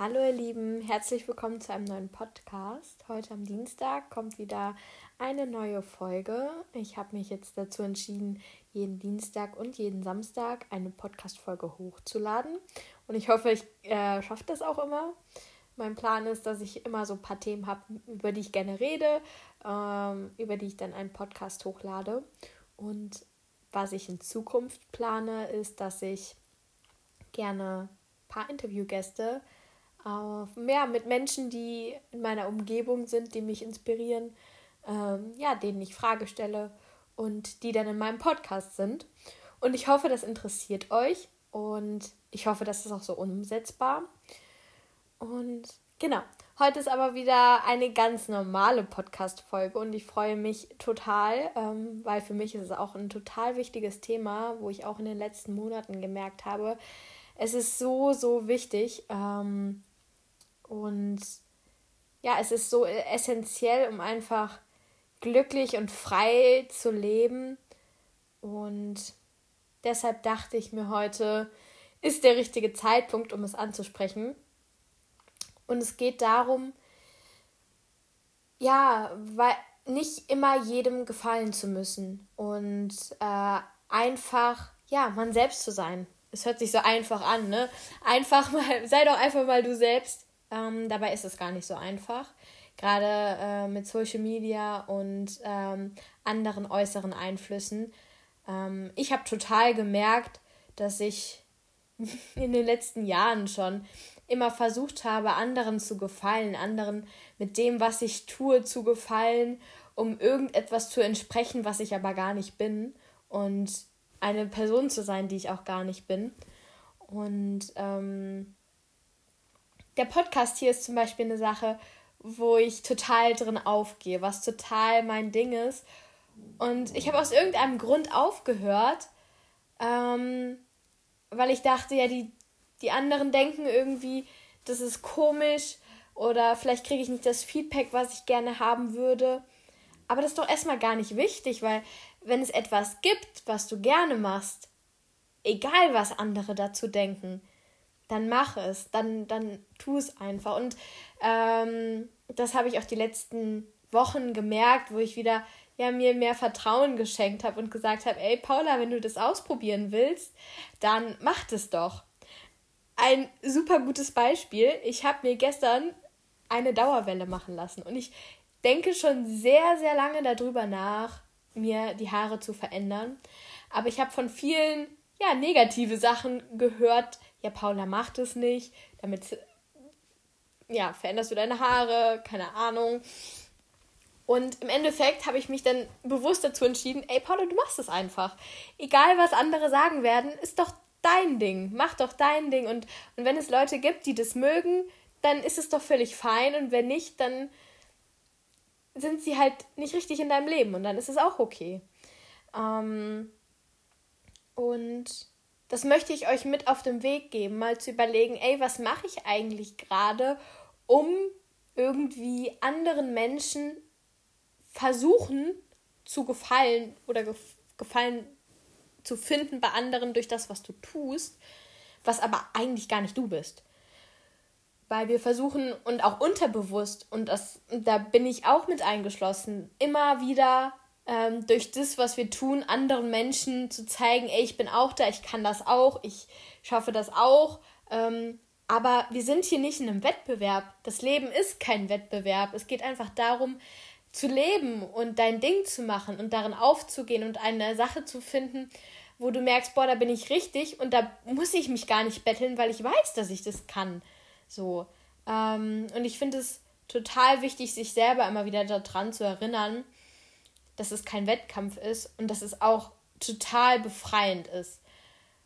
Hallo ihr Lieben, herzlich willkommen zu einem neuen Podcast. Heute am Dienstag kommt wieder eine neue Folge. Ich habe mich jetzt dazu entschieden, jeden Dienstag und jeden Samstag eine Podcast-Folge hochzuladen. Und ich hoffe, ich äh, schaffe das auch immer. Mein Plan ist, dass ich immer so ein paar Themen habe, über die ich gerne rede, ähm, über die ich dann einen Podcast hochlade. Und was ich in Zukunft plane, ist, dass ich gerne ein paar Interviewgäste auf, ja, mit Menschen, die in meiner Umgebung sind, die mich inspirieren, ähm, ja, denen ich Frage stelle und die dann in meinem Podcast sind. Und ich hoffe, das interessiert euch und ich hoffe, das ist auch so umsetzbar. Und genau, heute ist aber wieder eine ganz normale Podcast-Folge und ich freue mich total, ähm, weil für mich ist es auch ein total wichtiges Thema, wo ich auch in den letzten Monaten gemerkt habe, es ist so, so wichtig, ähm, ja, es ist so essentiell, um einfach glücklich und frei zu leben. Und deshalb dachte ich mir heute, ist der richtige Zeitpunkt, um es anzusprechen. Und es geht darum, ja, weil nicht immer jedem gefallen zu müssen und äh, einfach, ja, man selbst zu sein. Es hört sich so einfach an, ne? Einfach mal, sei doch einfach mal du selbst. Ähm, dabei ist es gar nicht so einfach. Gerade äh, mit Social Media und ähm, anderen äußeren Einflüssen. Ähm, ich habe total gemerkt, dass ich in den letzten Jahren schon immer versucht habe, anderen zu gefallen, anderen mit dem, was ich tue, zu gefallen, um irgendetwas zu entsprechen, was ich aber gar nicht bin und eine Person zu sein, die ich auch gar nicht bin. Und ähm, der Podcast hier ist zum Beispiel eine Sache, wo ich total drin aufgehe, was total mein Ding ist. Und ich habe aus irgendeinem Grund aufgehört, ähm, weil ich dachte, ja, die, die anderen denken irgendwie, das ist komisch oder vielleicht kriege ich nicht das Feedback, was ich gerne haben würde. Aber das ist doch erstmal gar nicht wichtig, weil wenn es etwas gibt, was du gerne machst, egal was andere dazu denken, dann mach es, dann, dann tu es einfach. Und ähm, das habe ich auch die letzten Wochen gemerkt, wo ich wieder ja, mir mehr Vertrauen geschenkt habe und gesagt habe, ey Paula, wenn du das ausprobieren willst, dann mach das doch. Ein super gutes Beispiel, ich habe mir gestern eine Dauerwelle machen lassen und ich denke schon sehr, sehr lange darüber nach, mir die Haare zu verändern. Aber ich habe von vielen ja, negative Sachen gehört, ja, Paula macht es nicht, damit, ja, veränderst du deine Haare, keine Ahnung. Und im Endeffekt habe ich mich dann bewusst dazu entschieden, ey Paula, du machst es einfach. Egal, was andere sagen werden, ist doch dein Ding. Mach doch dein Ding. Und, und wenn es Leute gibt, die das mögen, dann ist es doch völlig fein. Und wenn nicht, dann sind sie halt nicht richtig in deinem Leben. Und dann ist es auch okay. Ähm, und das möchte ich euch mit auf den Weg geben, mal zu überlegen, ey, was mache ich eigentlich gerade, um irgendwie anderen Menschen versuchen zu gefallen oder gef gefallen zu finden bei anderen durch das, was du tust, was aber eigentlich gar nicht du bist. Weil wir versuchen und auch unterbewusst, und das, da bin ich auch mit eingeschlossen, immer wieder ähm, durch das, was wir tun, anderen Menschen zu zeigen, ey, ich bin auch da, ich kann das auch, ich schaffe das auch. Ähm, aber wir sind hier nicht in einem Wettbewerb. Das Leben ist kein Wettbewerb. Es geht einfach darum, zu leben und dein Ding zu machen und darin aufzugehen und eine Sache zu finden, wo du merkst, boah, da bin ich richtig und da muss ich mich gar nicht betteln, weil ich weiß, dass ich das kann. So. Ähm, und ich finde es total wichtig, sich selber immer wieder daran zu erinnern, dass es kein Wettkampf ist und dass es auch total befreiend ist.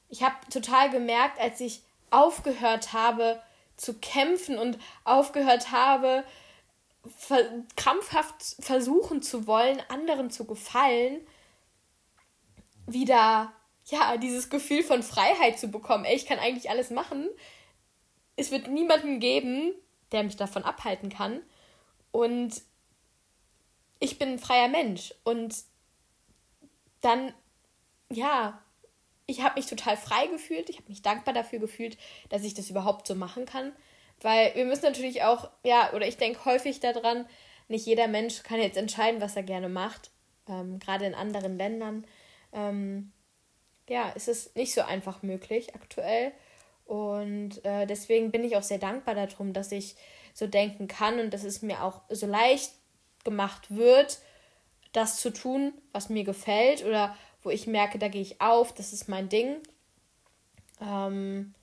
Ich habe total gemerkt, als ich aufgehört habe zu kämpfen und aufgehört habe, krampfhaft versuchen zu wollen, anderen zu gefallen, wieder ja, dieses Gefühl von Freiheit zu bekommen. Ey, ich kann eigentlich alles machen. Es wird niemanden geben, der mich davon abhalten kann. Und ich bin ein freier Mensch und dann, ja, ich habe mich total frei gefühlt, ich habe mich dankbar dafür gefühlt, dass ich das überhaupt so machen kann, Weil wir müssen natürlich auch, ja, oder ich denke häufig daran, nicht jeder Mensch kann jetzt entscheiden, was er gerne macht. Ähm, Gerade in anderen Ländern. Ähm, ja, ist es nicht so einfach möglich aktuell. Und äh, deswegen bin ich auch sehr dankbar darum, dass ich so denken kann und dass es mir auch so leicht gemacht wird, das zu tun, was mir gefällt oder wo ich merke, da gehe ich auf, das ist mein Ding. Ähm,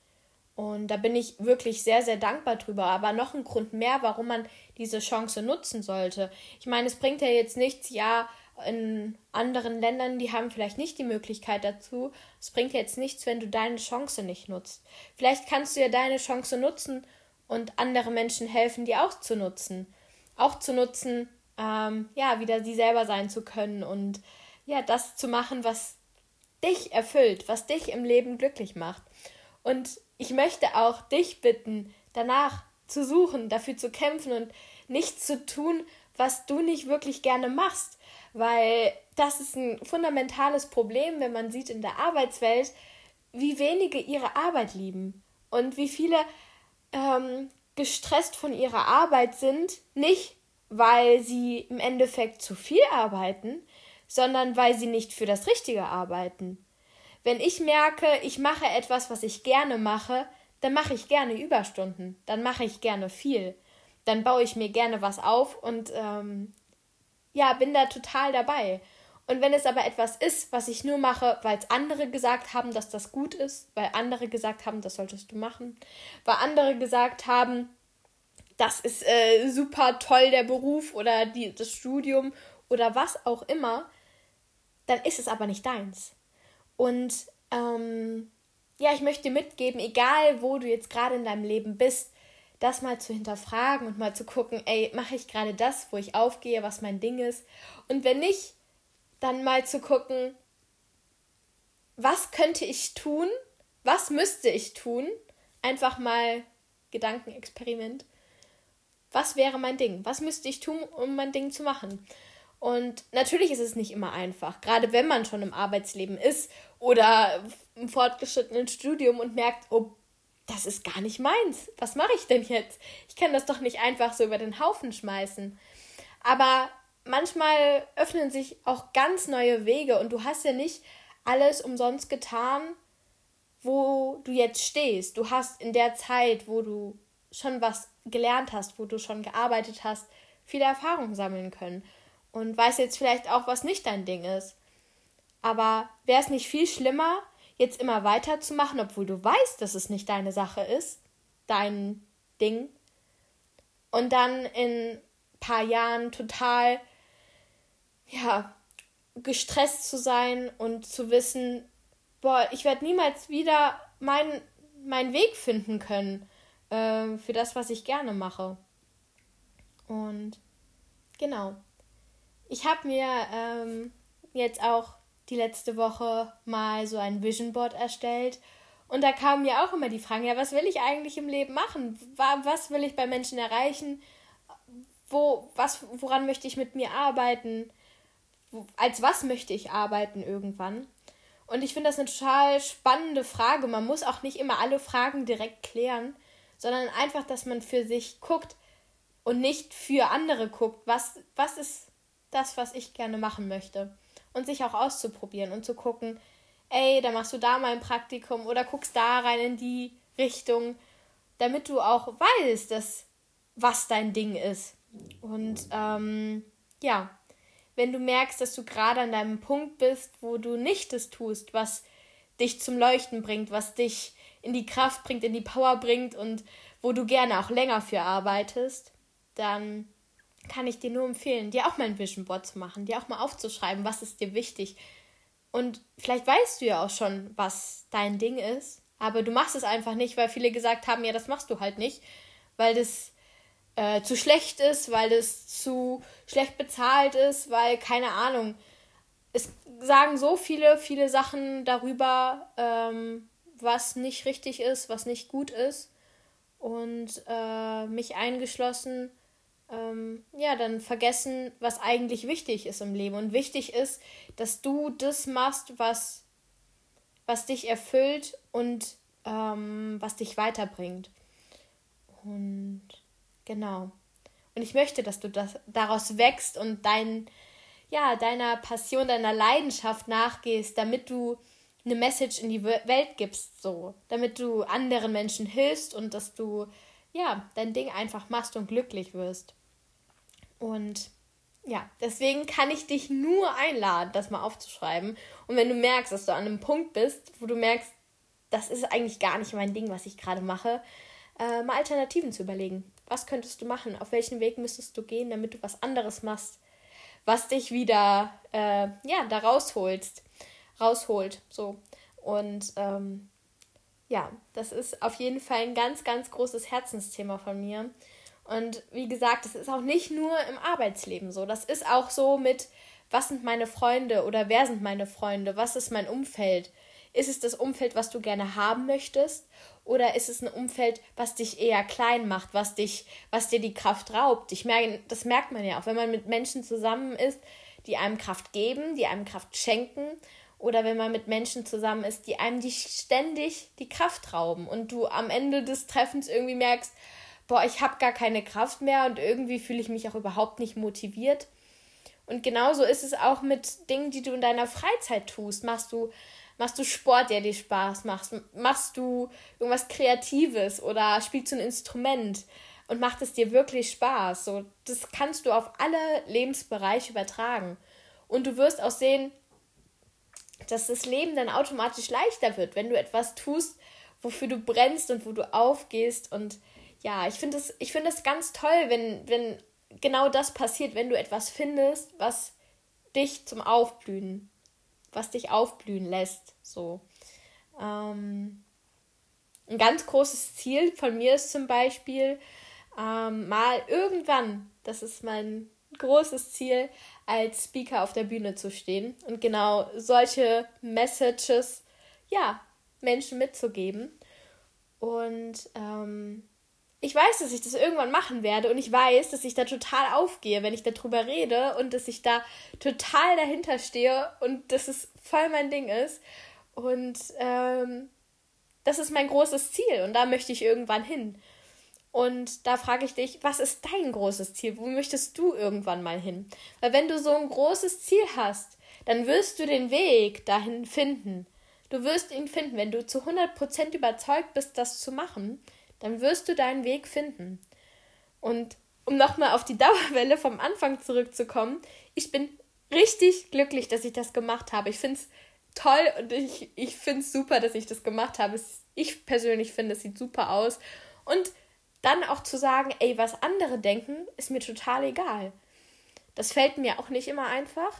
und da bin ich wirklich sehr, sehr dankbar drüber. Aber noch ein Grund mehr, warum man diese Chance nutzen sollte. Ich meine, es bringt ja jetzt nichts, ja, in anderen Ländern, die haben vielleicht nicht die Möglichkeit dazu. Es bringt jetzt nichts, wenn du deine Chance nicht nutzt. Vielleicht kannst du ja deine Chance nutzen und andere Menschen helfen, die auch zu nutzen. Auch zu nutzen, ähm, ja, wieder sie selber sein zu können und ja, das zu machen, was dich erfüllt, was dich im Leben glücklich macht. Und ich möchte auch dich bitten, danach zu suchen, dafür zu kämpfen und nichts zu tun, was du nicht wirklich gerne machst. Weil das ist ein fundamentales Problem, wenn man sieht in der Arbeitswelt, wie wenige ihre Arbeit lieben und wie viele ähm, gestresst von ihrer Arbeit sind, nicht weil sie im Endeffekt zu viel arbeiten, sondern weil sie nicht für das Richtige arbeiten. Wenn ich merke, ich mache etwas, was ich gerne mache, dann mache ich gerne Überstunden, dann mache ich gerne viel, dann baue ich mir gerne was auf und ähm, ja, bin da total dabei. Und wenn es aber etwas ist, was ich nur mache, weil es andere gesagt haben, dass das gut ist, weil andere gesagt haben, das solltest du machen, weil andere gesagt haben, das ist äh, super toll der Beruf oder die, das Studium oder was auch immer, dann ist es aber nicht deins. Und ähm, ja, ich möchte mitgeben, egal wo du jetzt gerade in deinem Leben bist, das mal zu hinterfragen und mal zu gucken, ey, mache ich gerade das, wo ich aufgehe, was mein Ding ist? Und wenn nicht, dann mal zu gucken, was könnte ich tun? Was müsste ich tun? Einfach mal Gedankenexperiment. Was wäre mein Ding? Was müsste ich tun, um mein Ding zu machen? Und natürlich ist es nicht immer einfach, gerade wenn man schon im Arbeitsleben ist oder im fortgeschrittenen Studium und merkt, oh, das ist gar nicht meins. Was mache ich denn jetzt? Ich kann das doch nicht einfach so über den Haufen schmeißen. Aber manchmal öffnen sich auch ganz neue Wege und du hast ja nicht alles umsonst getan, wo du jetzt stehst. Du hast in der Zeit, wo du schon was gelernt hast, wo du schon gearbeitet hast, viele Erfahrungen sammeln können und weiß jetzt vielleicht auch, was nicht dein Ding ist. Aber wäre es nicht viel schlimmer, jetzt immer weiterzumachen, obwohl du weißt, dass es nicht deine Sache ist, dein Ding, und dann in ein paar Jahren total, ja, gestresst zu sein und zu wissen, boah, ich werde niemals wieder meinen meinen Weg finden können äh, für das, was ich gerne mache. Und genau. Ich habe mir ähm, jetzt auch die letzte Woche mal so ein Vision Board erstellt. Und da kamen mir auch immer die Fragen, ja, was will ich eigentlich im Leben machen? Was will ich bei Menschen erreichen? Wo, was, woran möchte ich mit mir arbeiten? Als was möchte ich arbeiten irgendwann? Und ich finde das eine total spannende Frage. Man muss auch nicht immer alle Fragen direkt klären, sondern einfach, dass man für sich guckt und nicht für andere guckt. Was, was ist das, was ich gerne machen möchte. Und sich auch auszuprobieren und zu gucken, ey, da machst du da mal ein Praktikum oder guckst da rein in die Richtung, damit du auch weißt, dass, was dein Ding ist. Und ähm, ja, wenn du merkst, dass du gerade an deinem Punkt bist, wo du nicht das tust, was dich zum Leuchten bringt, was dich in die Kraft bringt, in die Power bringt und wo du gerne auch länger für arbeitest, dann kann ich dir nur empfehlen, dir auch mal ein Vision Board zu machen, dir auch mal aufzuschreiben, was ist dir wichtig. Und vielleicht weißt du ja auch schon, was dein Ding ist, aber du machst es einfach nicht, weil viele gesagt haben, ja, das machst du halt nicht, weil das äh, zu schlecht ist, weil das zu schlecht bezahlt ist, weil keine Ahnung. Es sagen so viele, viele Sachen darüber, ähm, was nicht richtig ist, was nicht gut ist. Und äh, mich eingeschlossen, ähm, ja, dann vergessen, was eigentlich wichtig ist im Leben. Und wichtig ist, dass du das machst, was, was dich erfüllt und ähm, was dich weiterbringt. Und genau. Und ich möchte, dass du das, daraus wächst und dein, ja, deiner Passion, deiner Leidenschaft nachgehst, damit du eine Message in die Welt gibst, so, damit du anderen Menschen hilfst und dass du ja dein Ding einfach machst und glücklich wirst. Und ja, deswegen kann ich dich nur einladen, das mal aufzuschreiben. Und wenn du merkst, dass du an einem Punkt bist, wo du merkst, das ist eigentlich gar nicht mein Ding, was ich gerade mache, äh, mal Alternativen zu überlegen. Was könntest du machen? Auf welchen Weg müsstest du gehen, damit du was anderes machst, was dich wieder äh, ja da rausholst, rausholt. So und ähm, ja, das ist auf jeden Fall ein ganz, ganz großes Herzensthema von mir. Und wie gesagt, das ist auch nicht nur im Arbeitsleben so. Das ist auch so mit, was sind meine Freunde oder wer sind meine Freunde? Was ist mein Umfeld? Ist es das Umfeld, was du gerne haben möchtest? Oder ist es ein Umfeld, was dich eher klein macht, was dich, was dir die Kraft raubt? Ich merke, das merkt man ja auch, wenn man mit Menschen zusammen ist, die einem Kraft geben, die einem Kraft schenken, oder wenn man mit Menschen zusammen ist, die einem die ständig die Kraft rauben und du am Ende des Treffens irgendwie merkst, boah, ich habe gar keine Kraft mehr und irgendwie fühle ich mich auch überhaupt nicht motiviert. Und genauso ist es auch mit Dingen, die du in deiner Freizeit tust. Machst du Machst du Sport, der dir Spaß macht? Machst du irgendwas Kreatives oder spielst du ein Instrument und macht es dir wirklich Spaß? So, das kannst du auf alle Lebensbereiche übertragen. Und du wirst auch sehen, dass das Leben dann automatisch leichter wird, wenn du etwas tust, wofür du brennst und wo du aufgehst. Und ja, ich finde es find ganz toll, wenn, wenn genau das passiert, wenn du etwas findest, was dich zum Aufblühen was dich aufblühen lässt. So. Ähm, ein ganz großes Ziel von mir ist zum Beispiel, ähm, mal irgendwann, das ist mein großes Ziel, als Speaker auf der Bühne zu stehen und genau solche Messages, ja, Menschen mitzugeben. Und ähm, ich weiß, dass ich das irgendwann machen werde und ich weiß, dass ich da total aufgehe, wenn ich darüber rede und dass ich da total dahinter stehe und dass es voll mein Ding ist. Und ähm, das ist mein großes Ziel und da möchte ich irgendwann hin. Und da frage ich dich, was ist dein großes Ziel? Wo möchtest du irgendwann mal hin? Weil wenn du so ein großes Ziel hast, dann wirst du den Weg dahin finden. Du wirst ihn finden, wenn du zu 100% überzeugt bist, das zu machen dann wirst du deinen Weg finden. Und um nochmal auf die Dauerwelle vom Anfang zurückzukommen, ich bin richtig glücklich, dass ich das gemacht habe. Ich finde es toll und ich, ich finde es super, dass ich das gemacht habe. Ich persönlich finde, es sieht super aus. Und dann auch zu sagen, ey, was andere denken, ist mir total egal. Das fällt mir auch nicht immer einfach.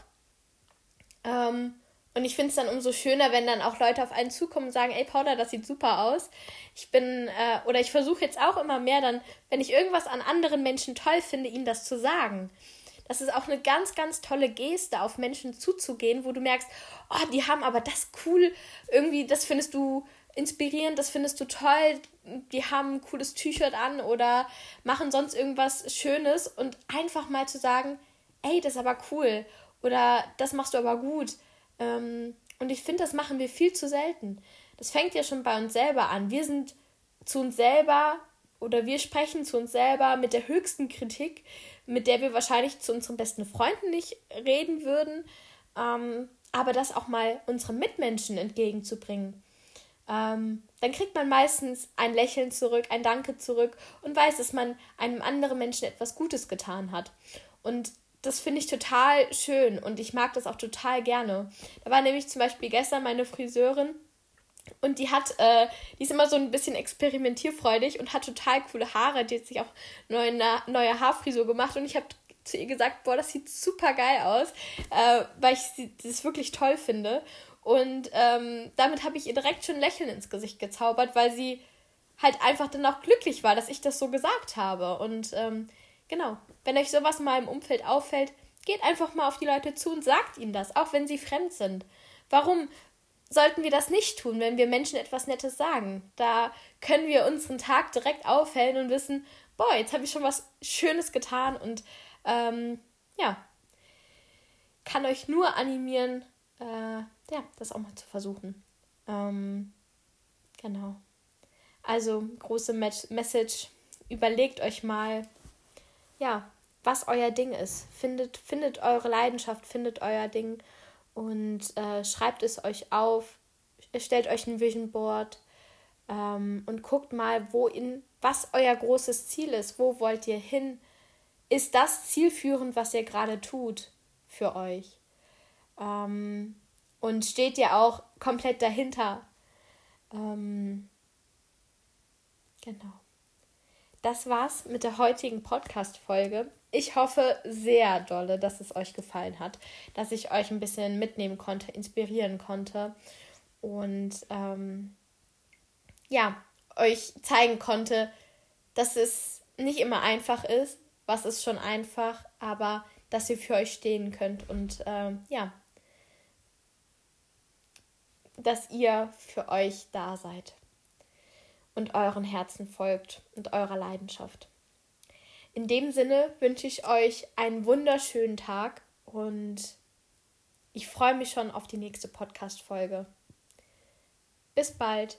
Ähm, und ich finde es dann umso schöner, wenn dann auch Leute auf einen zukommen und sagen, ey Paula, das sieht super aus. Ich bin, äh, oder ich versuche jetzt auch immer mehr dann, wenn ich irgendwas an anderen Menschen toll finde, ihnen das zu sagen. Das ist auch eine ganz, ganz tolle Geste, auf Menschen zuzugehen, wo du merkst, oh, die haben aber das cool, irgendwie, das findest du inspirierend, das findest du toll, die haben ein cooles T-Shirt an oder machen sonst irgendwas Schönes und einfach mal zu sagen, ey, das ist aber cool oder das machst du aber gut ähm, und ich finde, das machen wir viel zu selten. Das fängt ja schon bei uns selber an. Wir sind zu uns selber oder wir sprechen zu uns selber mit der höchsten Kritik, mit der wir wahrscheinlich zu unseren besten Freunden nicht reden würden. Ähm, aber das auch mal unseren Mitmenschen entgegenzubringen. Ähm, dann kriegt man meistens ein Lächeln zurück, ein Danke zurück und weiß, dass man einem anderen Menschen etwas Gutes getan hat. Und das finde ich total schön und ich mag das auch total gerne. Da war nämlich zum Beispiel gestern meine Friseurin und die hat, äh, die ist immer so ein bisschen experimentierfreudig und hat total coole Haare. Die hat sich auch neue, neue Haarfrisur gemacht und ich habe zu ihr gesagt, boah, das sieht super geil aus, äh, weil ich das wirklich toll finde. Und ähm, damit habe ich ihr direkt schon ein Lächeln ins Gesicht gezaubert, weil sie halt einfach dann auch glücklich war, dass ich das so gesagt habe. Und ähm, Genau. Wenn euch sowas mal im Umfeld auffällt, geht einfach mal auf die Leute zu und sagt ihnen das, auch wenn sie fremd sind. Warum sollten wir das nicht tun, wenn wir Menschen etwas Nettes sagen? Da können wir unseren Tag direkt aufhellen und wissen, boah, jetzt habe ich schon was Schönes getan und ähm, ja, kann euch nur animieren, äh, ja, das auch mal zu versuchen. Ähm, genau. Also, große Message überlegt euch mal, ja, was euer Ding ist. Findet, findet eure Leidenschaft, findet euer Ding und äh, schreibt es euch auf. Stellt euch ein Vision Board ähm, und guckt mal, wo in, was euer großes Ziel ist. Wo wollt ihr hin? Ist das zielführend, was ihr gerade tut für euch? Ähm, und steht ihr auch komplett dahinter? Ähm, genau. Das war's mit der heutigen Podcast-Folge. Ich hoffe sehr dolle, dass es euch gefallen hat, dass ich euch ein bisschen mitnehmen konnte, inspirieren konnte und ähm, ja, euch zeigen konnte, dass es nicht immer einfach ist. Was ist schon einfach, aber dass ihr für euch stehen könnt und ähm, ja, dass ihr für euch da seid und euren Herzen folgt und eurer Leidenschaft. In dem Sinne wünsche ich euch einen wunderschönen Tag und ich freue mich schon auf die nächste Podcast-Folge. Bis bald.